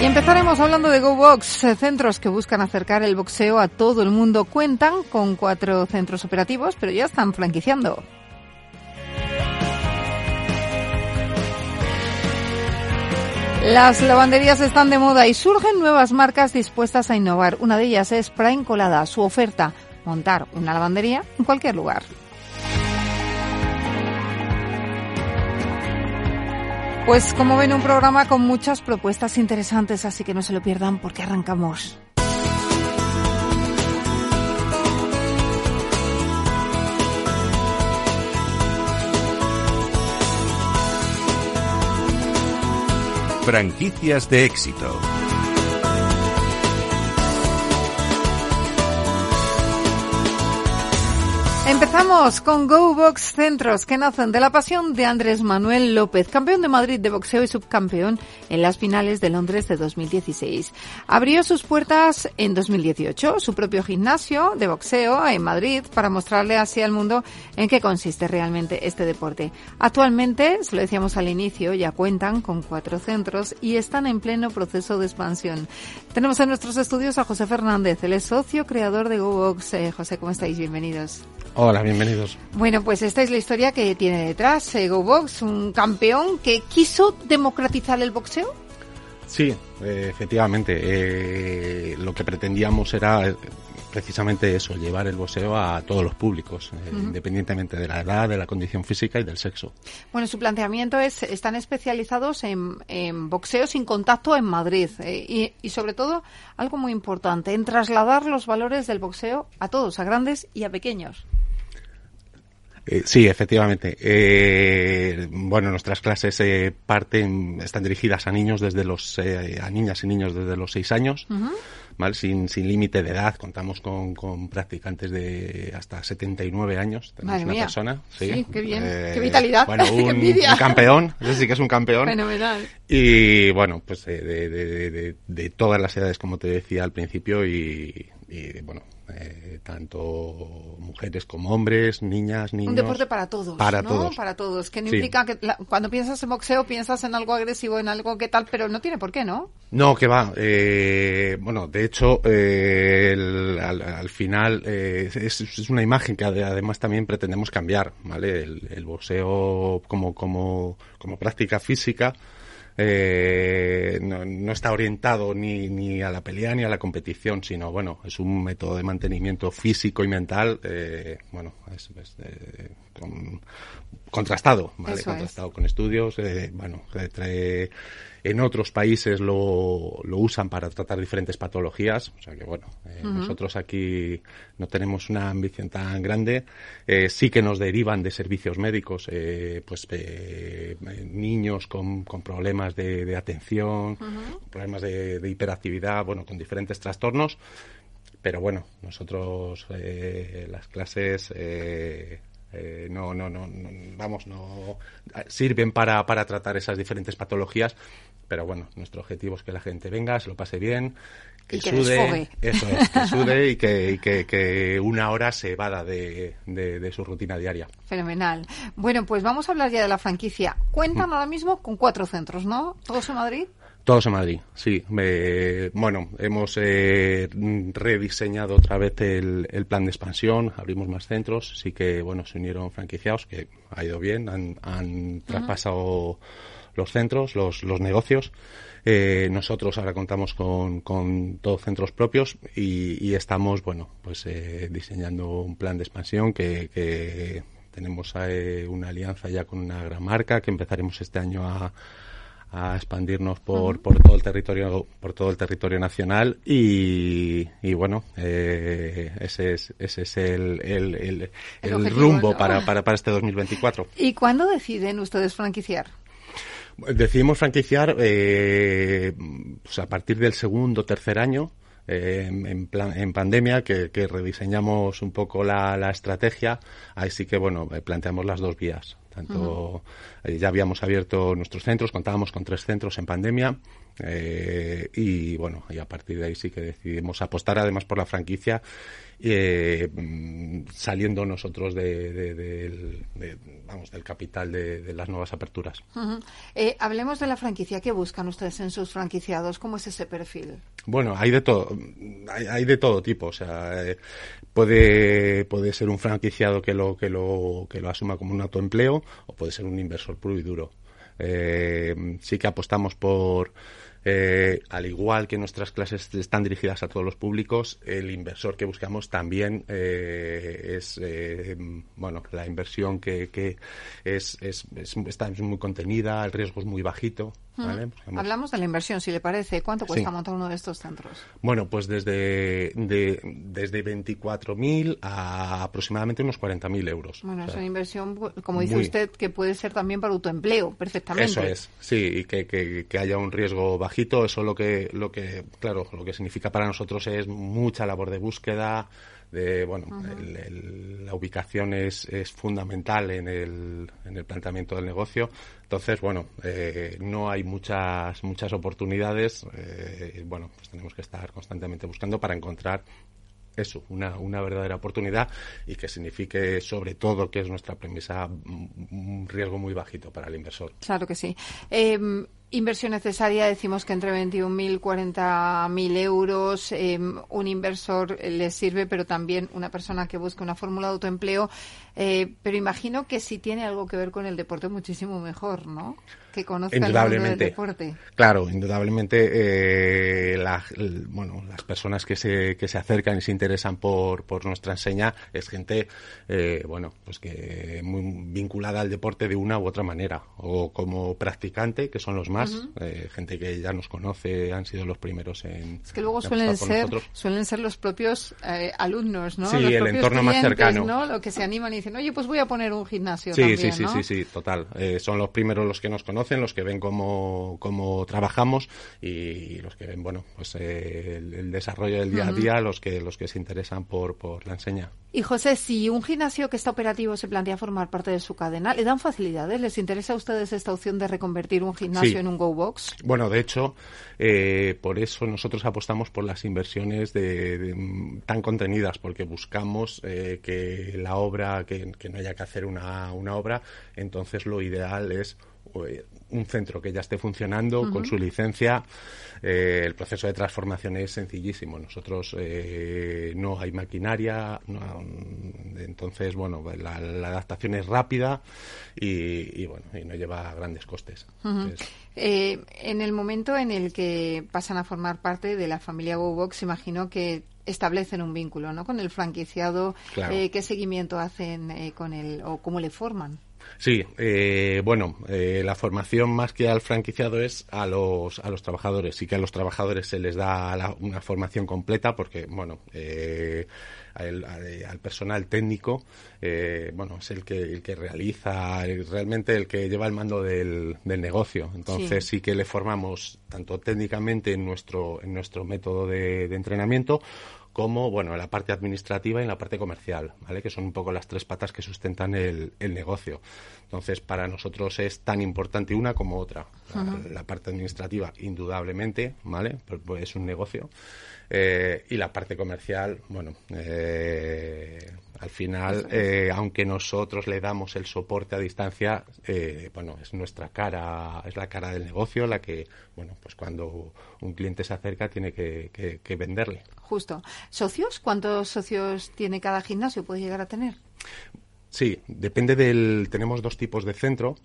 Y empezaremos hablando de GoBox, eh, centros que buscan acercar el boxeo a todo el mundo. Cuentan con cuatro centros operativos, pero ya están franquiciando. Las lavanderías están de moda y surgen nuevas marcas dispuestas a innovar. Una de ellas es Prime Colada. Su oferta, montar una lavandería en cualquier lugar. Pues como ven, un programa con muchas propuestas interesantes, así que no se lo pierdan porque arrancamos. Franquicias de éxito. Empezamos con GoBox Centros, que nacen de la pasión de Andrés Manuel López, campeón de Madrid de boxeo y subcampeón en las finales de Londres de 2016. Abrió sus puertas en 2018, su propio gimnasio de boxeo en Madrid, para mostrarle así al mundo en qué consiste realmente este deporte. Actualmente, se lo decíamos al inicio, ya cuentan con cuatro centros y están en pleno proceso de expansión. Tenemos en nuestros estudios a José Fernández, él es socio creador de GoBox. Eh, José, ¿cómo estáis? Bienvenidos. Hola, bienvenidos. Bueno, pues esta es la historia que tiene detrás eh, GoBox, un campeón que quiso democratizar el boxeo. Sí, eh, efectivamente. Eh, lo que pretendíamos era precisamente eso, llevar el boxeo a todos los públicos, eh, independientemente de la edad, de la condición física y del sexo. Bueno, su planteamiento es, están especializados en, en boxeo sin contacto en Madrid eh, y, y sobre todo, algo muy importante, en trasladar los valores del boxeo a todos, a grandes y a pequeños. Eh, sí, efectivamente. Eh, bueno, nuestras clases eh, parten, están dirigidas a niños desde los, eh, a niñas y niños desde los seis años, ¿vale? Sin, sin límite de edad. Contamos con, con practicantes de hasta 79 años. Tenemos Madre una mía. persona, sí. Sí, qué bien, Eh, qué vitalidad, Bueno, un, campeón, ese sí que es un campeón. Fenomenal. Y bueno, pues eh, de, de- de todas las edades, como te decía al principio, y, y, bueno, eh, tanto mujeres como hombres, niñas, niños. Un deporte para todos. Para ¿no? todos. Para todos. Que no Sí. implica que la- cuando piensas en boxeo piensas en algo agresivo, en algo que tal, pero no tiene por qué, ¿no? No, que va. eh, bueno, de hecho, eh, el- al, al final eh, es, es una imagen que ade- además también pretendemos cambiar, ¿vale? El, el boxeo como, como, como práctica física eh, no, no está orientado ni, ni a la pelea ni a la competición, sino, bueno, es un método de mantenimiento físico y mental, eh, bueno, es, es, eh, con- contrastado, ¿vale? Eso es. contrastado con estudios, eh, bueno, trae- en otros países lo, lo usan para tratar diferentes patologías, o sea que bueno, eh, nosotros aquí no tenemos una ambición tan grande, eh, sí que nos derivan de servicios médicos, eh, pues niños con, con problemas de, de atención, problemas de, de hiperactividad, bueno, con diferentes trastornos, pero bueno, nosotros eh, las clases eh, eh, no, no, no, no, vamos, no sirven para, para tratar esas diferentes patologías, pero bueno, nuestro objetivo es que la gente venga, se lo pase bien, que Y que sude, eso es, que sude y que, y que, que una hora se evada de, de, de su rutina diaria. Fenomenal. Bueno, pues vamos a hablar ya de la franquicia. Cuentan Mm. ahora mismo con cuatro centros, ¿no? ¿Todos en Madrid? Todos en Madrid, sí. Eh, bueno, hemos eh, rediseñado otra vez el, el plan de expansión, abrimos más centros, sí que, bueno, se unieron franquiciados, que ha ido bien, han, han traspasado los centros, los, los negocios. Eh, nosotros ahora contamos con, con dos centros propios y, y estamos, bueno, pues eh, diseñando un plan de expansión que, que tenemos eh, una alianza ya con una gran marca que empezaremos este año a, a expandirnos por, por todo el territorio por todo el territorio nacional y, y bueno eh, ese es ese es el, el, el, El rumbo para, para, para este 2024 ¿Y cuándo deciden ustedes franquiciar? Decidimos franquiciar eh, pues a partir del segundo tercer año eh, en, plan, en pandemia que, rediseñamos un poco la, la, estrategia. Ahí sí que bueno planteamos las dos vías. Tanto ya habíamos abierto nuestros centros contábamos con tres centros en pandemia eh, y bueno, y a partir de ahí sí que decidimos apostar además por la franquicia, eh, mm, saliendo nosotros de, del, vamos, del capital de, las nuevas aperturas. Eh, hablemos de la franquicia. ¿Qué buscan ustedes en sus franquiciados? ¿Cómo es ese perfil? Bueno, hay de todo, hay, de todo tipo. O sea, puede, puede ser un franquiciado que lo, que lo, que lo asuma como un autoempleo o puede ser un inversor puro y duro. sí que apostamos por eh, al igual que nuestras clases están dirigidas a todos los públicos, el inversor que buscamos también eh, es, eh, bueno, la inversión que, que es, es, está muy contenida, el riesgo es muy bajito. Pues Hablamos de la inversión, si le parece. ¿Cuánto cuesta montar uno de estos centros? Bueno, pues desde, de, desde 24.000 a aproximadamente unos 40.000 euros. Bueno, es una inversión, como dice usted, que puede ser también para autoempleo, perfectamente. Eso es, sí, y que, que, que haya un riesgo bajito eso lo que, lo que, claro, lo que significa para nosotros es mucha labor de búsqueda, de, bueno, la ubicación es, es fundamental en el, en el planteamiento del negocio. Entonces, bueno, eh, no hay muchas, muchas oportunidades. Eh, bueno, pues tenemos que estar constantemente buscando para encontrar eso, una, una verdadera oportunidad y que signifique, sobre todo, que es nuestra premisa, un riesgo muy bajito para el inversor. Claro que sí. Em, Inversión necesaria, decimos que entre 21.000 y 40.000 euros. Em, un inversor le sirve, pero también una persona que busca una fórmula de autoempleo. Eh, pero imagino que si tiene algo que ver con el deporte, muchísimo mejor, ¿no? Que conozca el mundo del deporte. Claro, indudablemente. Eh, bueno, las personas que se, que se acercan y se interesan por, por nuestra enseña es gente, eh, bueno, pues que muy vinculada al deporte de una u otra manera. O como practicante, que son los más, gente que ya nos conoce, han sido los primeros en. Es que luego suelen ser, suelen ser los propios alumnos, ¿no? Sí, el entorno más cercano. ¿no? Lo que se animan y dicen, oye, pues voy a poner un gimnasio. Sí, sí, sí, sí, sí, total. Eh, son los primeros los que nos conocen, los que ven cómo, cómo trabajamos y los que ven, bueno, pues eh, el, desarrollo del día a día, los que, los que se interesan por, por la enseña. Y José, si un gimnasio que está operativo se plantea formar parte de su cadena, ¿le dan facilidades? ¿Les interesa a ustedes esta opción de reconvertir un gimnasio en un Go Box? Bueno, de hecho, eh, por eso nosotros apostamos por las inversiones de, tan contenidas, porque buscamos que la obra, que, no haya que hacer una, una obra, entonces lo ideal es eh, un centro que ya esté funcionando con su licencia. Eh, el proceso de transformación es sencillísimo. Nosotros eh, no hay maquinaria, entonces bueno, la, adaptación es rápida y, bueno y no lleva grandes costes. en el momento en el que pasan a formar parte de la familia GoBox, imagino que establecen un vínculo ¿no? con el franquiciado. ¿Qué seguimiento hacen con él o cómo le forman? Sí, eh, bueno, eh, la formación más que al franquiciado es a los, a los trabajadores. Sí que a los trabajadores se les da una formación completa porque, bueno, eh, al, personal técnico, bueno, es el que, el que realiza, realmente el que lleva el mando del, del negocio. Entonces sí. que le formamos tanto técnicamente en nuestro, en nuestro método de, de entrenamiento como bueno en la parte administrativa y en la parte comercial, ¿vale? Que son un poco las tres patas que sustentan el, el negocio. Entonces, para nosotros es tan importante una como otra. la, parte administrativa, indudablemente, ¿vale? Pues, pues es un negocio. Eh, y la parte comercial, bueno, eh, al final, eh, aunque nosotros le damos el soporte a distancia, bueno, es nuestra cara, es la cara del negocio la que, bueno, pues cuando un cliente se acerca tiene que, que venderle. Justo. ¿Socios? ¿Cuántos socios tiene cada gimnasio? ¿Puede llegar a tener? Sí, depende del. Tenemos dos tipos de centro.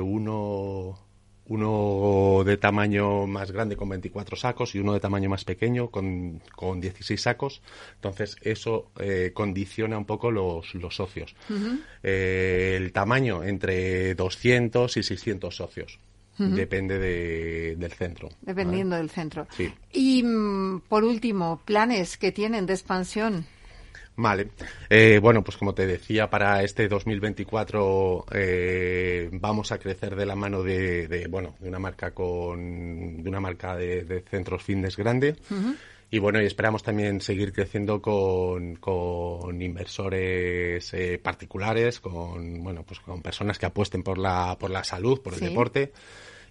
uno uno de tamaño más grande con 24 sacos y uno de tamaño más pequeño con, con 16 sacos. Entonces, eso eh, condiciona un poco los, los socios. Eh, el tamaño entre 200 y 600 socios. Depende de, del centro. Dependiendo del centro. Sí. Y, mm, por último, planes que tienen de expansión. Vale. Eh, bueno, pues como te decía, para este 2024 eh, vamos a crecer de la mano de, bueno, de una marca con, de una marca de, centros fitness grande. Y bueno, y esperamos también seguir creciendo con, con inversores eh, particulares, con, bueno, pues con personas que apuesten por la, por la salud, por el deporte.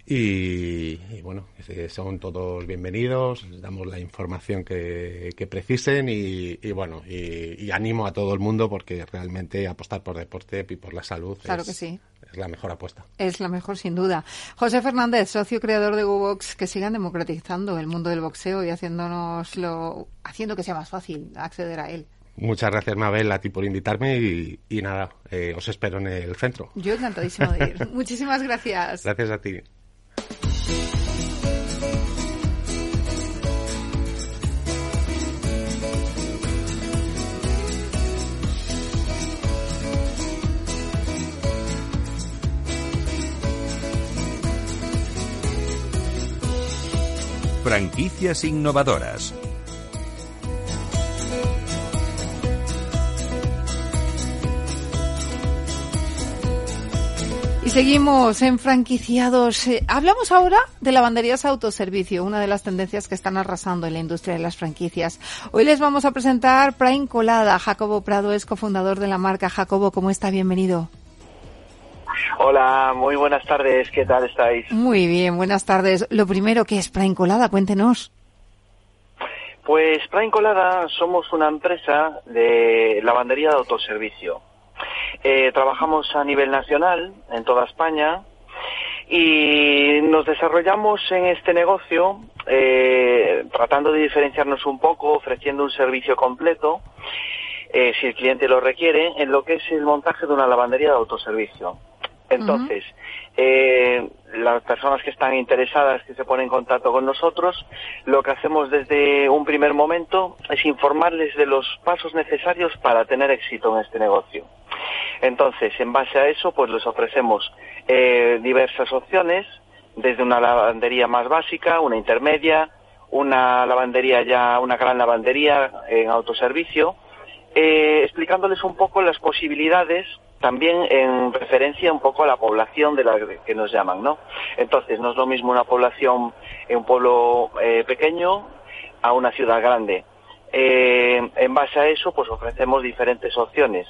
Y, bueno, son todos bienvenidos, les damos la información que, que precisen y, bueno, y, animo a todo el mundo porque realmente apostar por deporte y por la salud claro es, que sí. es la mejor apuesta. Es la mejor, sin duda. José Fernández, socio creador de GoBox, que sigan democratizando el mundo del boxeo y haciéndonos lo, haciendo que sea más fácil acceder a él. Muchas gracias, Mabel, a ti por invitarme y, nada, eh, os espero en el centro. Yo encantadísimo de ir. Muchísimas gracias. Gracias a ti. Franquicias innovadoras. Y seguimos en franquiciados. Eh, hablamos ahora de lavanderías autoservicio, una de las tendencias que están arrasando en la industria de las franquicias. Hoy les vamos a presentar Prime Colada. Jacobo Prado es cofundador de la marca. Jacobo, ¿cómo está? Bienvenido. Hola, muy buenas tardes, ¿qué tal estáis? Muy bien, buenas tardes. Lo primero, ¿qué es Prime Colada? Cuéntenos. Pues Prime Colada somos una empresa de lavandería de autoservicio. Eh, trabajamos a nivel nacional, en toda España, y nos desarrollamos en este negocio eh, tratando de diferenciarnos un poco, ofreciendo un servicio completo, eh, si el cliente lo requiere, en lo que es el montaje de una lavandería de autoservicio. Entonces, eh, las personas que están interesadas, que se ponen en contacto con nosotros, lo que hacemos desde un primer momento es informarles de los pasos necesarios para tener éxito en este negocio. Entonces, en base a eso, pues les ofrecemos eh, diversas opciones, desde una lavandería más básica, una intermedia, una lavandería ya, una gran lavandería en autoservicio, eh, explicándoles un poco las posibilidades también en referencia un poco a la población de la que nos llaman, ¿no? Entonces, no es lo mismo una población en un pueblo eh, pequeño a una ciudad grande. Eh, en base a eso, pues ofrecemos diferentes opciones.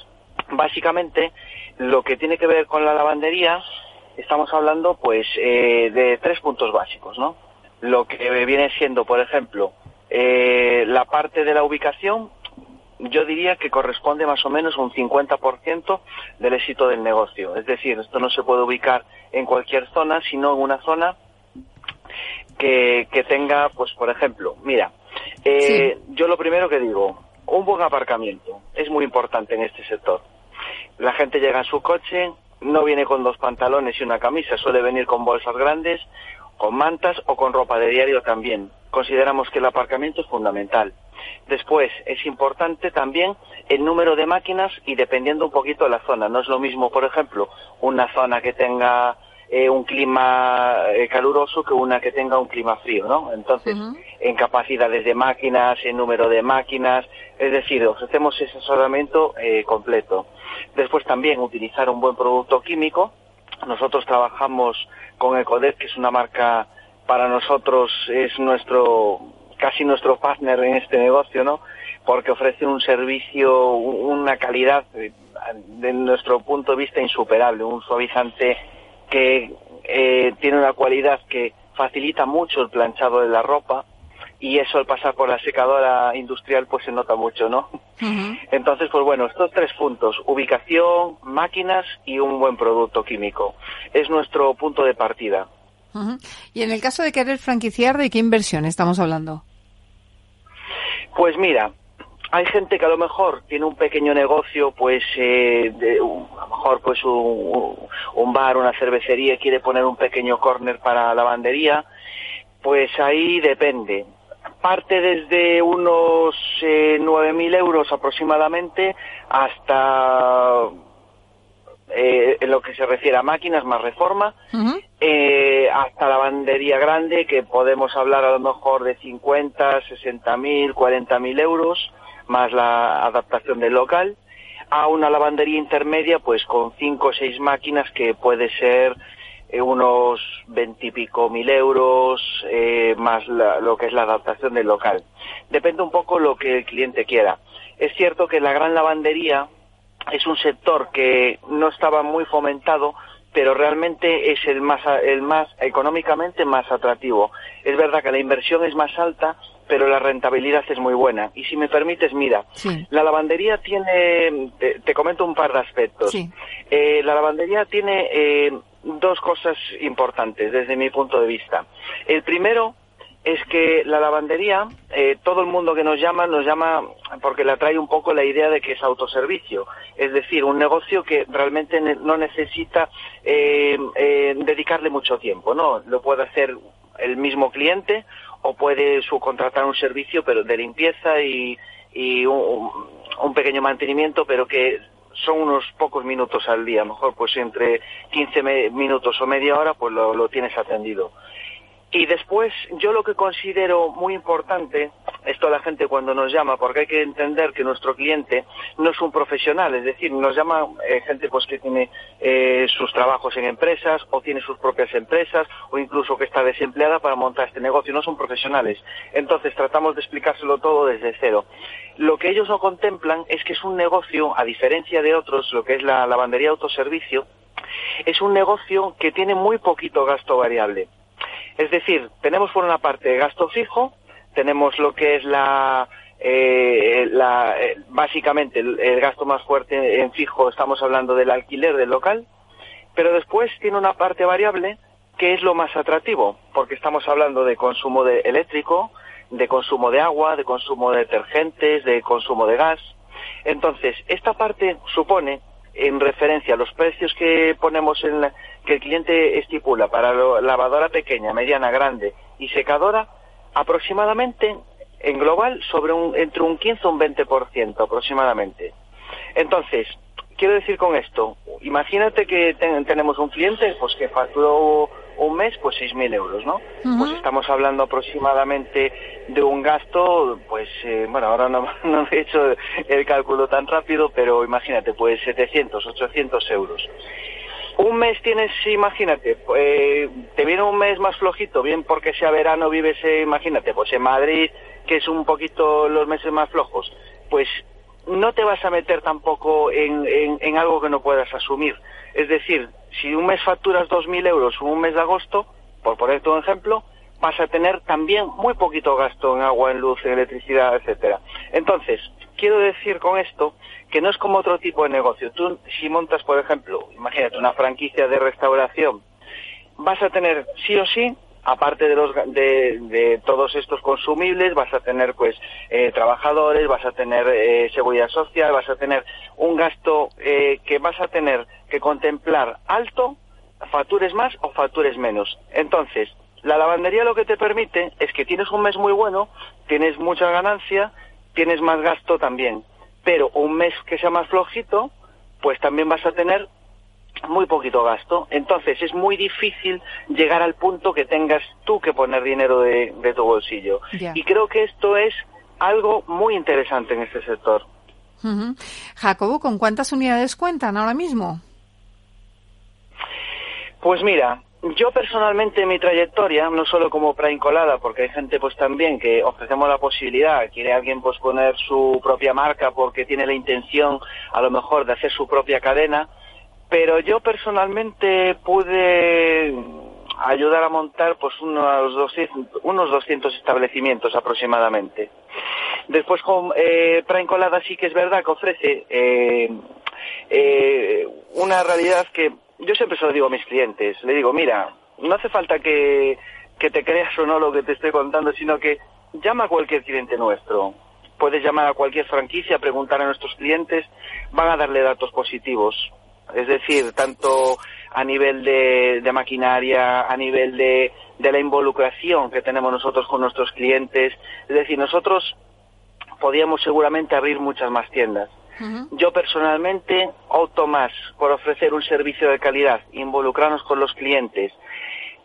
Básicamente, lo que tiene que ver con la lavandería, estamos hablando, pues, eh, de tres puntos básicos, ¿no? Lo que viene siendo, por ejemplo, la parte de la ubicación, yo diría que corresponde más o menos a un 50% del éxito del negocio. Es decir, esto no se puede ubicar en cualquier zona, sino en una zona que, que tenga, pues por ejemplo, mira, eh, yo lo primero que digo, un buen aparcamiento es muy importante en este sector. La gente llega en su coche, no viene con dos pantalones y una camisa, suele venir con bolsas grandes, con mantas o con ropa de diario también. Consideramos que el aparcamiento es fundamental. Después, es importante también el número de máquinas y dependiendo un poquito de la zona. No es lo mismo, por ejemplo, una zona que tenga eh, un clima eh, caluroso que una que tenga un clima frío, ¿no? Entonces, en capacidades de máquinas, en número de máquinas, es decir, ofrecemos ese asesoramiento eh, completo. Después también utilizar un buen producto químico. Nosotros trabajamos con Ecodet, que es una marca para nosotros es nuestro casi nuestro partner en este negocio, ¿no? Porque ofrece un servicio, una calidad, eh, de nuestro punto de vista, insuperable. Un suavizante que eh, tiene una cualidad que facilita mucho el planchado de la ropa y eso al pasar por la secadora industrial pues se nota mucho, ¿no? Entonces, pues bueno, estos tres puntos, ubicación, máquinas y un buen producto químico, es nuestro punto de partida. Y en el caso de querer franquiciar, ¿de qué inversión estamos hablando? Pues mira, hay gente que a lo mejor tiene un pequeño negocio, pues eh, a lo mejor pues un, bar, una cervecería, quiere poner un pequeño corner para la lavandería, pues ahí depende. Parte desde unos eh, 9.000 euros aproximadamente hasta eh, en lo que se refiere a máquinas más reforma, eh, eh, hasta lavandería grande, que podemos hablar a lo mejor de 50, 60 mil, 40 mil euros, más la adaptación del local, a una lavandería intermedia, pues con 5 o 6 máquinas que puede ser eh, unos veintipico mil euros, eh, más lo que es la adaptación del local. Depende un poco lo que el cliente quiera. Es cierto que la gran lavandería es un sector que no estaba muy fomentado, pero realmente es el más, el más económicamente más atractivo. Es verdad que la inversión es más alta, pero la rentabilidad es muy buena. Y si me permites, mira, la lavandería tiene, te, comento un par de aspectos. Eh, la lavandería tiene eh, dos cosas importantes desde mi punto de vista. El primero es que la lavandería, eh, todo el mundo que nos llama, nos llama porque le atrae un poco la idea de que es autoservicio. Es decir, un negocio que realmente no necesita eh, eh, dedicarle mucho tiempo, ¿no? Lo puede hacer el mismo cliente o puede subcontratar un servicio pero de limpieza y, un, un pequeño mantenimiento, pero que son unos pocos minutos al día, mejor pues entre 15 minutos o media hora pues lo, tienes atendido. Y después, yo lo que considero muy importante, esto a la gente cuando nos llama, porque hay que entender que nuestro cliente no es un profesional, es decir, nos llama eh, gente pues que tiene eh, sus trabajos en empresas o tiene sus propias empresas o incluso que está desempleada para montar este negocio, no son profesionales. Entonces tratamos de explicárselo todo desde cero. Lo que ellos no contemplan es que es un negocio, a diferencia de otros, lo que es la lavandería autoservicio, es un negocio que tiene muy poquito gasto variable. Es decir, tenemos por una parte gasto fijo, tenemos lo que es la, eh, eh, básicamente el, gasto más fuerte en fijo, estamos hablando del alquiler del local, pero después tiene una parte variable que es lo más atractivo, porque estamos hablando de consumo de eléctrico, de consumo de agua, de consumo de detergentes, de consumo de gas. Entonces, esta parte supone en referencia a los precios que ponemos en que el cliente estipula para lavadora pequeña, mediana, grande y secadora, aproximadamente en global sobre un, entre un 15 y un 20% aproximadamente. Entonces, quiero decir con esto, imagínate que tenemos un cliente pues que facturó un mes pues 6.000 euros, ¿no? Pues estamos hablando aproximadamente de un gasto, pues eh, bueno, ahora no, no he hecho el cálculo tan rápido, pero imagínate, pues 700, 800 euros. Un mes tienes, imagínate, eh, te viene un mes más flojito, bien porque sea verano, vives, eh, imagínate, pues en Madrid, que es un poquito los meses más flojos, pues no te vas a meter tampoco en, en, algo que no puedas asumir. Es decir, si un mes facturas 2.000 euros un mes de agosto, por ponerte un ejemplo, vas a tener también muy poquito gasto en agua, en luz, en electricidad, etcétera. Entonces, quiero decir con esto que no es como otro tipo de negocio. Tú, si montas, por ejemplo, imagínate una franquicia de restauración, vas a tener sí o sí aparte de, los, de, todos estos consumibles, vas a tener pues eh, trabajadores, vas a tener eh, seguridad social, vas a tener un gasto eh, que vas a tener que contemplar alto, factures más o factures menos. Entonces, la lavandería lo que te permite es que tienes un mes muy bueno, tienes mucha ganancia, tienes más gasto también, pero un mes que sea más flojito, pues también vas a tener muy poquito gasto. Entonces es muy difícil llegar al punto que tengas tú que poner dinero de, tu bolsillo. Y creo que esto es algo muy interesante en este sector. Jacobo, ¿con cuántas unidades cuentan ahora mismo? Pues mira, yo personalmente en mi trayectoria, no solo como praincolada, porque hay gente pues también que ofrecemos la posibilidad, quiere alguien pues poner su propia marca porque tiene la intención a lo mejor de hacer su propia cadena, pero yo personalmente pude ayudar a montar pues unos 200, unos 200 establecimientos aproximadamente. Después con eh, sí que es verdad que ofrece eh, eh, una realidad que yo siempre se lo digo a mis clientes, le digo, mira, no hace falta que, que te creas o no lo que te estoy contando, sino que llama a cualquier cliente nuestro. Puedes llamar a cualquier franquicia, preguntar a nuestros clientes, van a darle datos positivos es decir, tanto a nivel de, maquinaria, a nivel de, la involucración que tenemos nosotros con nuestros clientes. Es decir, nosotros podíamos seguramente abrir muchas más tiendas. Yo personalmente opto más por ofrecer un servicio de calidad, involucrarnos con los clientes,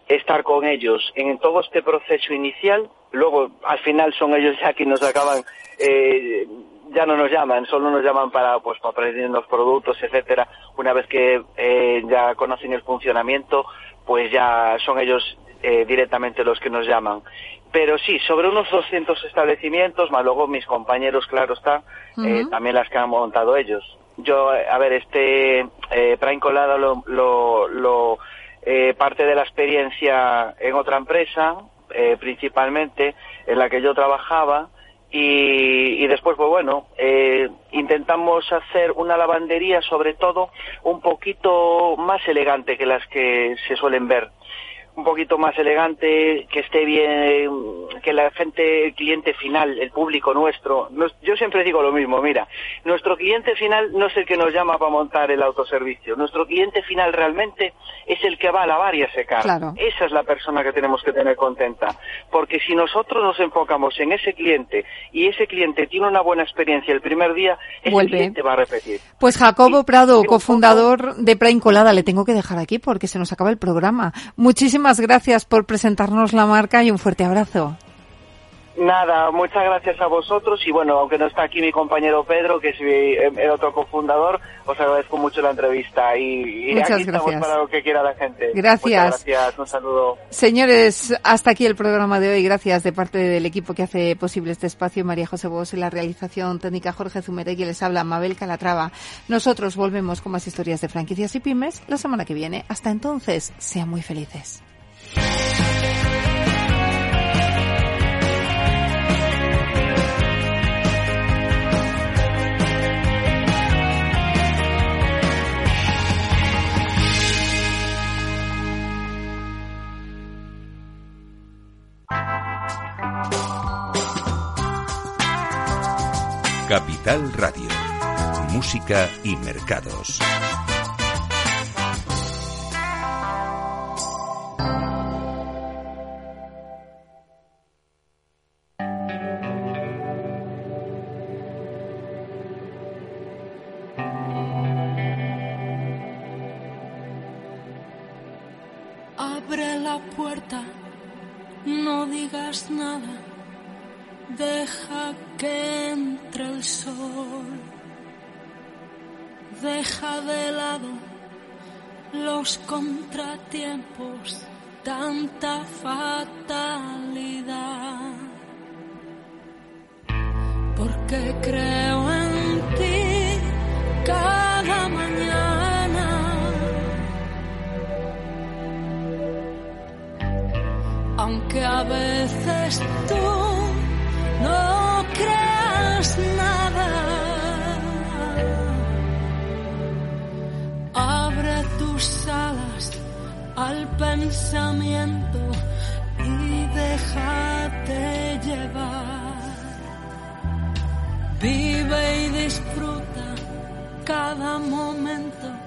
estar con ellos en todo este proceso inicial, luego al final son ellos ya quienes nos acaban, eh, ya no nos llaman, solo nos llaman para pues para aprender los productos, etcétera. Una vez que eh, ya conocen el funcionamiento, pues ya son ellos eh, directamente los que nos llaman. Pero sí, sobre unos 200 establecimientos, más luego mis compañeros, claro está, eh, también las que han montado ellos. Yo, a ver, este eh, Prime Colada lo, lo, lo eh, parte de la experiencia en otra empresa, eh, principalmente, en la que yo trabajaba, y, y después, pues bueno, eh, intentamos hacer una lavandería, sobre todo, un poquito más elegante que las que se suelen ver un poquito más elegante, que esté bien, que la gente, el cliente final, el público nuestro, nos- yo siempre digo lo mismo, mira, nuestro cliente final no es el que nos llama para montar el autoservicio, nuestro cliente final realmente es el que va a lavar y a secar. Claro. Esa es la persona que tenemos que tener contenta, porque si nosotros nos enfocamos en ese cliente y ese cliente tiene una buena experiencia el primer día, ese Vuelve. cliente va a repetir. Pues Jacobo Prado, cofundador de Prime Colada, le tengo que dejar aquí porque se nos acaba el programa. Muchísimas gracias por presentarnos la marca y un fuerte abrazo. Nada, muchas gracias a vosotros y bueno, aunque no está aquí mi compañero Pedro, que es mi- el otro cofundador, os agradezco mucho la entrevista y, y Muchas aquí estamos gracias. para lo que quiera la gente. Gracias. Muchas gracias, un saludo. Señores, hasta aquí el programa de hoy. Gracias de parte del equipo que hace posible este espacio. María José Bos en la realización técnica Jorge Zumeregui les habla Mabel Calatrava. Nosotros volvemos con más historias de franquicias y pymes la semana que viene. Hasta entonces, sean muy felices. Capital Radio. Música y mercados. Abre la puerta, no digas nada, deja que entre el sol. Deja de lado los contratiempos, tanta fatalidad. Porque creo en ti cada mañana. aunque a veces tú no creas nada. Abre tus alas al pensamiento y déjate llevar. Vive y disfruta cada momento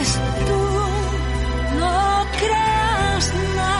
eres tú, no creas nada.